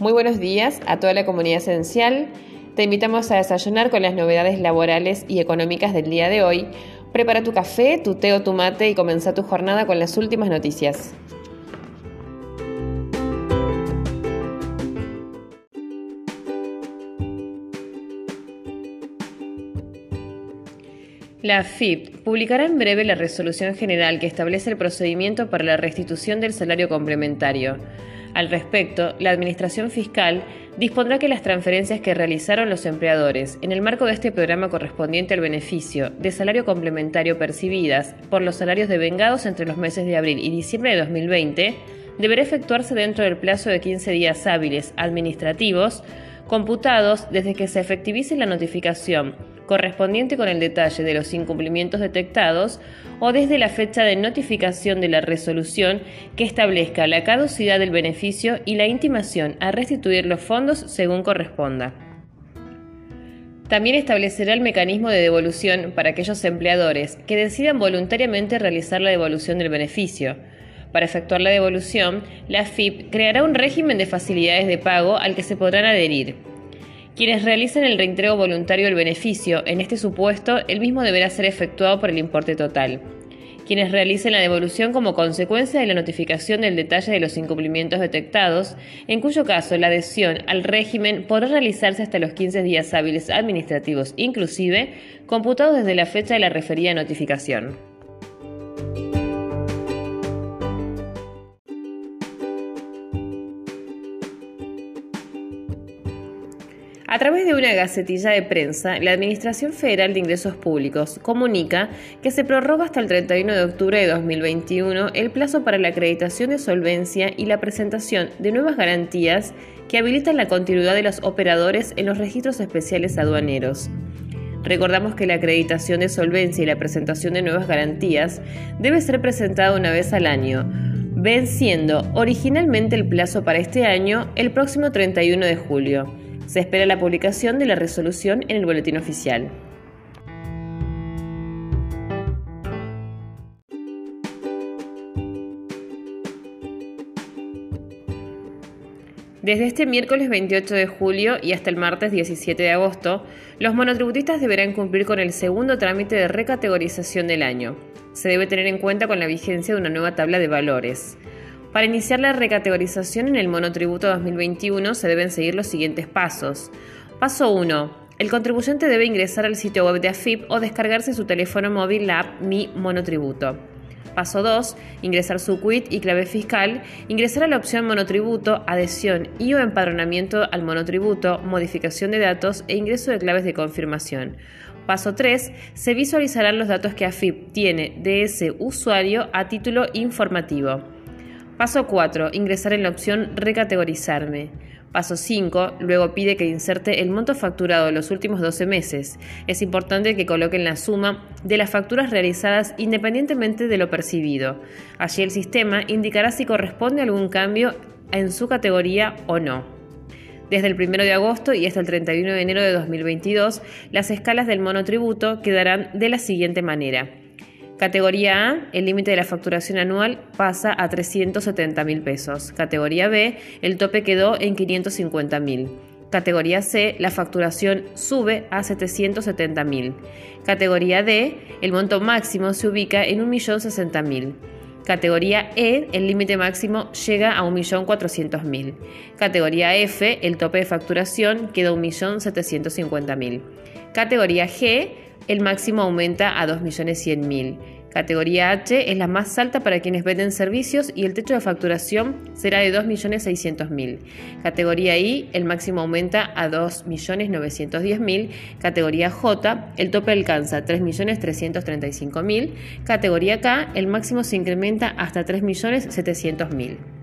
Muy buenos días a toda la comunidad esencial. Te invitamos a desayunar con las novedades laborales y económicas del día de hoy. Prepara tu café, tu té o tu mate y comienza tu jornada con las últimas noticias. La AFIP publicará en breve la resolución general que establece el procedimiento para la restitución del salario complementario. Al respecto, la Administración Fiscal dispondrá que las transferencias que realizaron los empleadores en el marco de este programa correspondiente al beneficio de salario complementario percibidas por los salarios devengados entre los meses de abril y diciembre de 2020 deberá efectuarse dentro del plazo de 15 días hábiles administrativos computados desde que se efectivice la notificación correspondiente con el detalle de los incumplimientos detectados o desde la fecha de notificación de la resolución que establezca la caducidad del beneficio y la intimación a restituir los fondos según corresponda. También establecerá el mecanismo de devolución para aquellos empleadores que decidan voluntariamente realizar la devolución del beneficio. Para efectuar la devolución, la FIP creará un régimen de facilidades de pago al que se podrán adherir. Quienes realicen el reintegro voluntario del beneficio, en este supuesto, el mismo deberá ser efectuado por el importe total. Quienes realicen la devolución como consecuencia de la notificación del detalle de los incumplimientos detectados, en cuyo caso la adhesión al régimen podrá realizarse hasta los 15 días hábiles administrativos, inclusive, computados desde la fecha de la referida notificación. A través de una gacetilla de prensa, la Administración Federal de Ingresos Públicos comunica que se prorroga hasta el 31 de octubre de 2021 el plazo para la acreditación de solvencia y la presentación de nuevas garantías que habilitan la continuidad de los operadores en los registros especiales aduaneros. Recordamos que la acreditación de solvencia y la presentación de nuevas garantías debe ser presentada una vez al año, venciendo originalmente el plazo para este año el próximo 31 de julio. Se espera la publicación de la resolución en el boletín oficial. Desde este miércoles 28 de julio y hasta el martes 17 de agosto, los monotributistas deberán cumplir con el segundo trámite de recategorización del año. Se debe tener en cuenta con la vigencia de una nueva tabla de valores. Para iniciar la recategorización en el monotributo 2021 se deben seguir los siguientes pasos. Paso 1. El contribuyente debe ingresar al sitio web de AFIP o descargarse su teléfono móvil la app Mi Monotributo. Paso 2. Ingresar su quit y clave fiscal. Ingresar a la opción monotributo, adhesión y o empadronamiento al monotributo, modificación de datos e ingreso de claves de confirmación. Paso 3. Se visualizarán los datos que AFIP tiene de ese usuario a título informativo. Paso 4. Ingresar en la opción Recategorizarme. Paso 5. Luego pide que inserte el monto facturado de los últimos 12 meses. Es importante que coloquen la suma de las facturas realizadas independientemente de lo percibido. Allí el sistema indicará si corresponde algún cambio en su categoría o no. Desde el 1 de agosto y hasta el 31 de enero de 2022, las escalas del monotributo quedarán de la siguiente manera. Categoría A, el límite de la facturación anual pasa a 370 mil pesos. Categoría B, el tope quedó en 550 mil. Categoría C, la facturación sube a 770 mil. Categoría D, el monto máximo se ubica en 1.060.000. Categoría E, el límite máximo llega a 1.400.000. Categoría F, el tope de facturación queda a 1.750.000. Categoría G, el máximo aumenta a 2.100.000. Categoría H es la más alta para quienes venden servicios y el techo de facturación será de 2.600.000. Categoría I, el máximo aumenta a 2.910.000. Categoría J, el tope alcanza 3.335.000. Categoría K, el máximo se incrementa hasta 3.700.000.